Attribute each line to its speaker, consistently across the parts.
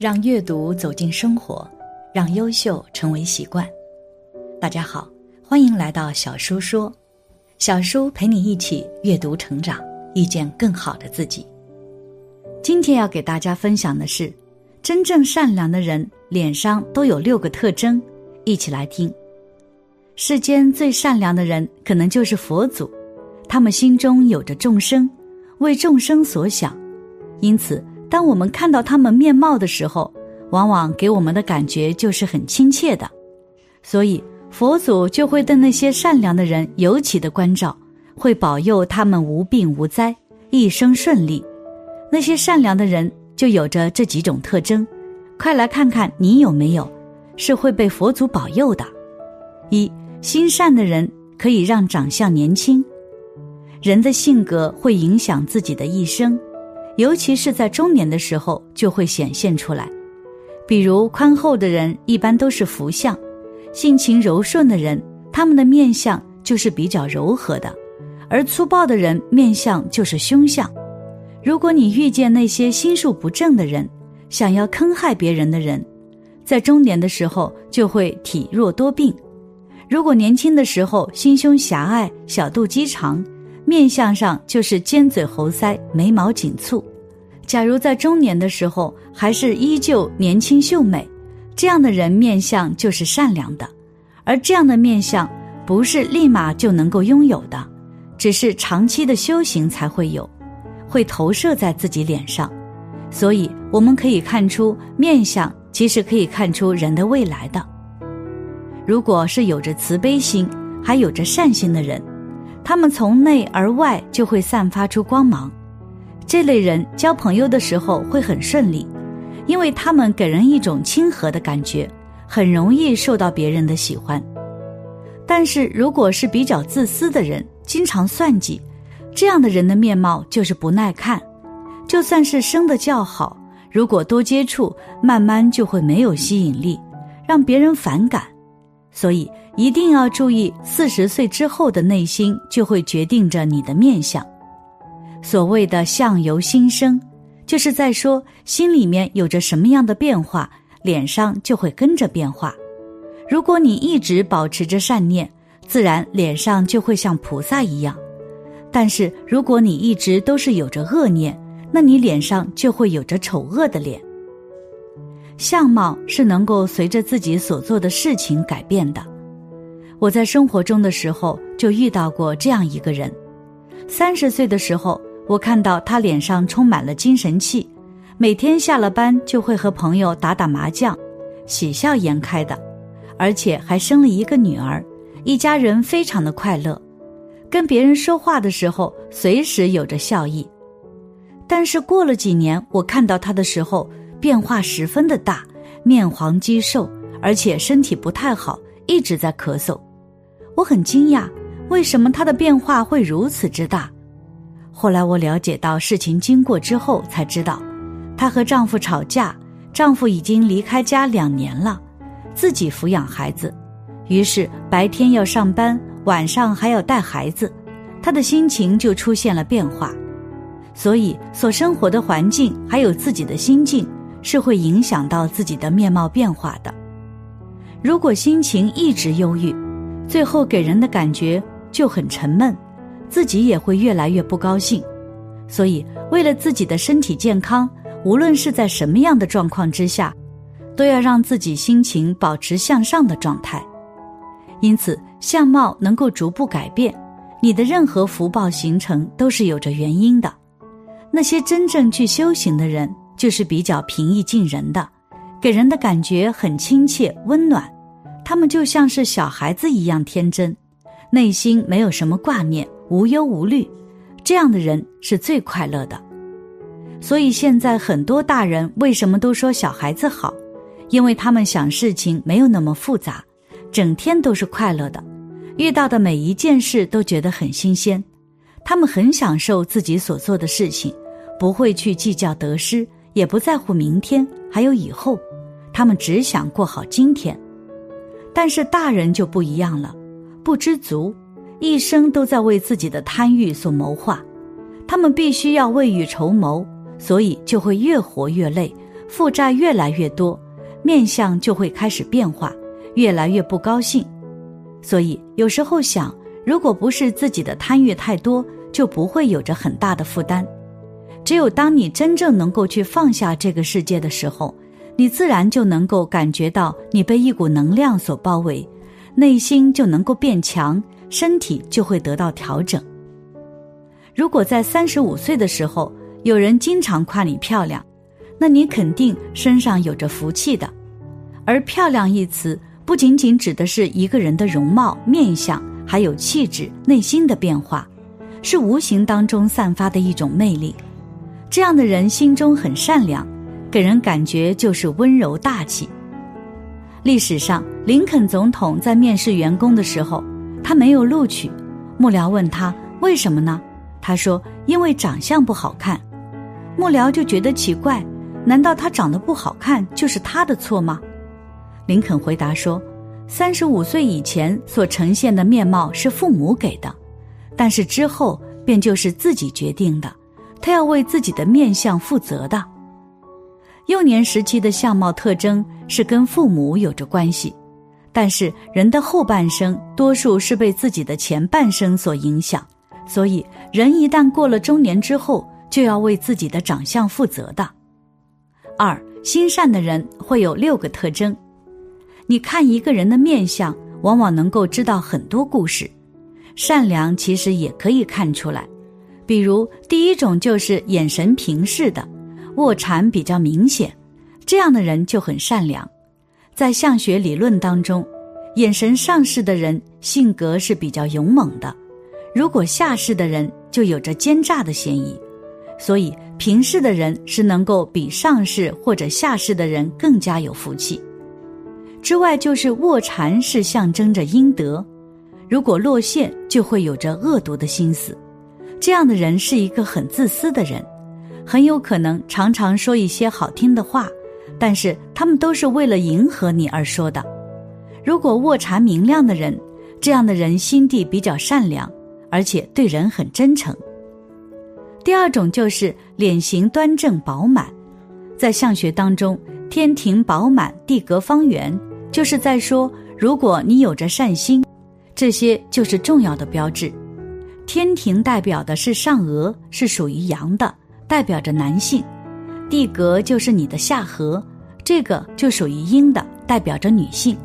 Speaker 1: 让阅读走进生活，让优秀成为习惯。大家好，欢迎来到小叔说，小叔陪你一起阅读成长，遇见更好的自己。今天要给大家分享的是，真正善良的人脸上都有六个特征，一起来听。世间最善良的人，可能就是佛祖，他们心中有着众生，为众生所想，因此。当我们看到他们面貌的时候，往往给我们的感觉就是很亲切的，所以佛祖就会对那些善良的人尤其的关照，会保佑他们无病无灾，一生顺利。那些善良的人就有着这几种特征，快来看看你有没有，是会被佛祖保佑的。一心善的人可以让长相年轻，人的性格会影响自己的一生。尤其是在中年的时候，就会显现出来。比如宽厚的人一般都是福相，性情柔顺的人，他们的面相就是比较柔和的；而粗暴的人面相就是凶相。如果你遇见那些心术不正的人，想要坑害别人的人，在中年的时候就会体弱多病。如果年轻的时候心胸狭隘、小肚鸡肠，面相上就是尖嘴猴腮、眉毛紧蹙。假如在中年的时候还是依旧年轻秀美，这样的人面相就是善良的，而这样的面相不是立马就能够拥有的，只是长期的修行才会有，会投射在自己脸上。所以我们可以看出，面相其实可以看出人的未来的。如果是有着慈悲心还有着善心的人，他们从内而外就会散发出光芒。这类人交朋友的时候会很顺利，因为他们给人一种亲和的感觉，很容易受到别人的喜欢。但是如果是比较自私的人，经常算计，这样的人的面貌就是不耐看。就算是生的较好，如果多接触，慢慢就会没有吸引力，让别人反感。所以一定要注意，四十岁之后的内心就会决定着你的面相。所谓的相由心生，就是在说心里面有着什么样的变化，脸上就会跟着变化。如果你一直保持着善念，自然脸上就会像菩萨一样；但是如果你一直都是有着恶念，那你脸上就会有着丑恶的脸。相貌是能够随着自己所做的事情改变的。我在生活中的时候就遇到过这样一个人，三十岁的时候。我看到他脸上充满了精神气，每天下了班就会和朋友打打麻将，喜笑颜开的，而且还生了一个女儿，一家人非常的快乐。跟别人说话的时候，随时有着笑意。但是过了几年，我看到他的时候，变化十分的大，面黄肌瘦，而且身体不太好，一直在咳嗽。我很惊讶，为什么他的变化会如此之大？后来我了解到事情经过之后，才知道，她和丈夫吵架，丈夫已经离开家两年了，自己抚养孩子，于是白天要上班，晚上还要带孩子，她的心情就出现了变化。所以，所生活的环境还有自己的心境，是会影响到自己的面貌变化的。如果心情一直忧郁，最后给人的感觉就很沉闷。自己也会越来越不高兴，所以为了自己的身体健康，无论是在什么样的状况之下，都要让自己心情保持向上的状态。因此，相貌能够逐步改变，你的任何福报形成都是有着原因的。那些真正去修行的人，就是比较平易近人的，给人的感觉很亲切温暖，他们就像是小孩子一样天真，内心没有什么挂念。无忧无虑，这样的人是最快乐的。所以现在很多大人为什么都说小孩子好？因为他们想事情没有那么复杂，整天都是快乐的，遇到的每一件事都觉得很新鲜。他们很享受自己所做的事情，不会去计较得失，也不在乎明天还有以后，他们只想过好今天。但是大人就不一样了，不知足。一生都在为自己的贪欲所谋划，他们必须要未雨绸缪，所以就会越活越累，负债越来越多，面相就会开始变化，越来越不高兴。所以有时候想，如果不是自己的贪欲太多，就不会有着很大的负担。只有当你真正能够去放下这个世界的时候，你自然就能够感觉到你被一股能量所包围，内心就能够变强，身体就会得到调整。如果在三十五岁的时候，有人经常夸你漂亮，那你肯定身上有着福气的。而“漂亮”一词，不仅仅指的是一个人的容貌、面相，还有气质、内心的变化，是无形当中散发的一种魅力。这样的人心中很善良，给人感觉就是温柔大气。历史上，林肯总统在面试员工的时候，他没有录取，幕僚问他为什么呢？他说：“因为长相不好看。”幕僚就觉得奇怪，难道他长得不好看就是他的错吗？林肯回答说：“三十五岁以前所呈现的面貌是父母给的，但是之后便就是自己决定的，他要为自己的面相负责的。幼年时期的相貌特征是跟父母有着关系，但是人的后半生多数是被自己的前半生所影响。”所以，人一旦过了中年之后，就要为自己的长相负责的。二，心善的人会有六个特征。你看一个人的面相，往往能够知道很多故事。善良其实也可以看出来，比如第一种就是眼神平视的，卧蚕比较明显，这样的人就很善良。在相学理论当中，眼神上视的人性格是比较勇猛的。如果下视的人就有着奸诈的嫌疑，所以平视的人是能够比上视或者下视的人更加有福气。之外，就是卧蚕是象征着阴德，如果落陷就会有着恶毒的心思。这样的人是一个很自私的人，很有可能常常说一些好听的话，但是他们都是为了迎合你而说的。如果卧蚕明亮的人，这样的人心地比较善良。而且对人很真诚。第二种就是脸型端正饱满，在相学当中，天庭饱满，地阁方圆，就是在说，如果你有着善心，这些就是重要的标志。天庭代表的是上额，是属于阳的，代表着男性；地阁就是你的下颌，这个就属于阴的，代表着女性。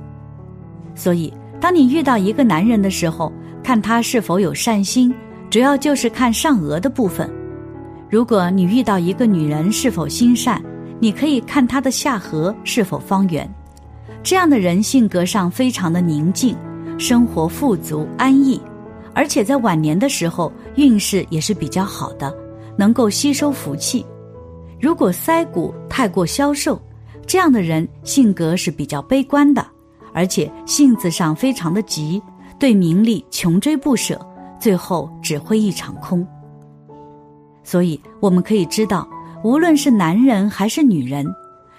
Speaker 1: 所以，当你遇到一个男人的时候，看他是否有善心，主要就是看上额的部分。如果你遇到一个女人是否心善，你可以看她的下颌是否方圆。这样的人性格上非常的宁静，生活富足安逸，而且在晚年的时候运势也是比较好的，能够吸收福气。如果腮骨太过消瘦，这样的人性格是比较悲观的，而且性子上非常的急。对名利穷追不舍，最后只会一场空。所以我们可以知道，无论是男人还是女人，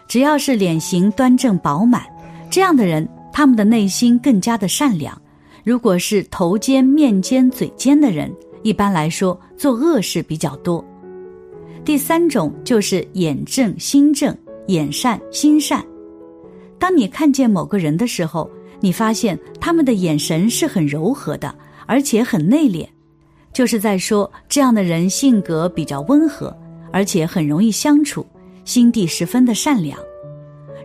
Speaker 1: 只要是脸型端正饱满，这样的人，他们的内心更加的善良。如果是头尖、面尖、嘴尖的人，一般来说做恶事比较多。第三种就是眼正、心正，眼善心善。当你看见某个人的时候，你发现他们的眼神是很柔和的，而且很内敛，就是在说这样的人性格比较温和，而且很容易相处，心地十分的善良。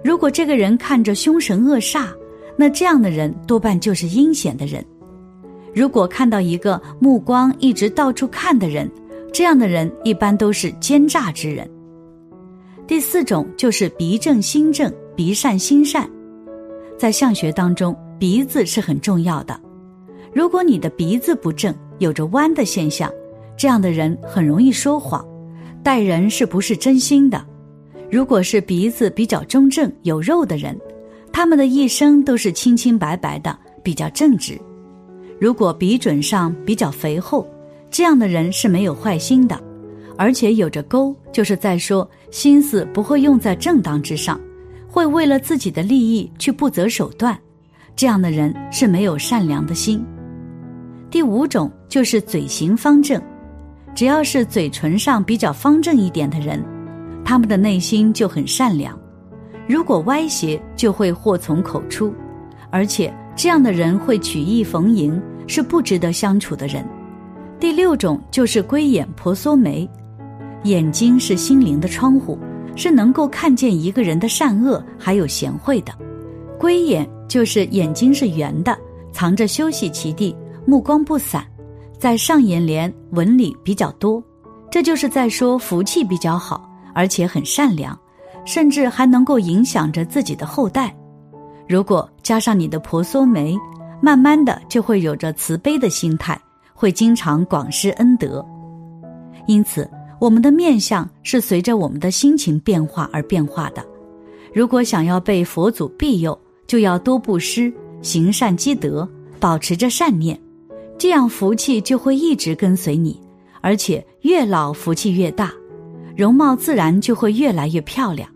Speaker 1: 如果这个人看着凶神恶煞，那这样的人多半就是阴险的人。如果看到一个目光一直到处看的人，这样的人一般都是奸诈之人。第四种就是鼻正心正，鼻善心善。在相学当中，鼻子是很重要的。如果你的鼻子不正，有着弯的现象，这样的人很容易说谎，待人是不是真心的？如果是鼻子比较中正、有肉的人，他们的一生都是清清白白的，比较正直。如果鼻准上比较肥厚，这样的人是没有坏心的，而且有着沟，就是在说心思不会用在正当之上。会为了自己的利益去不择手段，这样的人是没有善良的心。第五种就是嘴型方正，只要是嘴唇上比较方正一点的人，他们的内心就很善良；如果歪斜，就会祸从口出，而且这样的人会曲意逢迎，是不值得相处的人。第六种就是龟眼婆娑眉，眼睛是心灵的窗户，是能够看见一个人的善恶还有贤惠的。龟眼就是眼睛是圆的，藏着休息其地，目光不散，在上眼帘纹理比较多，这就是在说福气比较好，而且很善良，甚至还能够影响着自己的后代。如果加上你的婆娑眉，慢慢的就会有着慈悲的心态，会经常广施恩德。因此，我们的面相是随着我们的心情变化而变化的。如果想要被佛祖庇佑，就要多布施，行善积德，保持着善念，这样福气就会一直跟随你，而且越老福气越大，容貌自然就会越来越漂亮。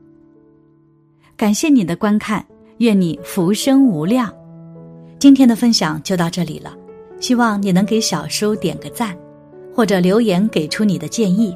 Speaker 1: 感谢你的观看，愿你福生无量。今天的分享就到这里了，希望你能给小叔点个赞，或者留言给出你的建议。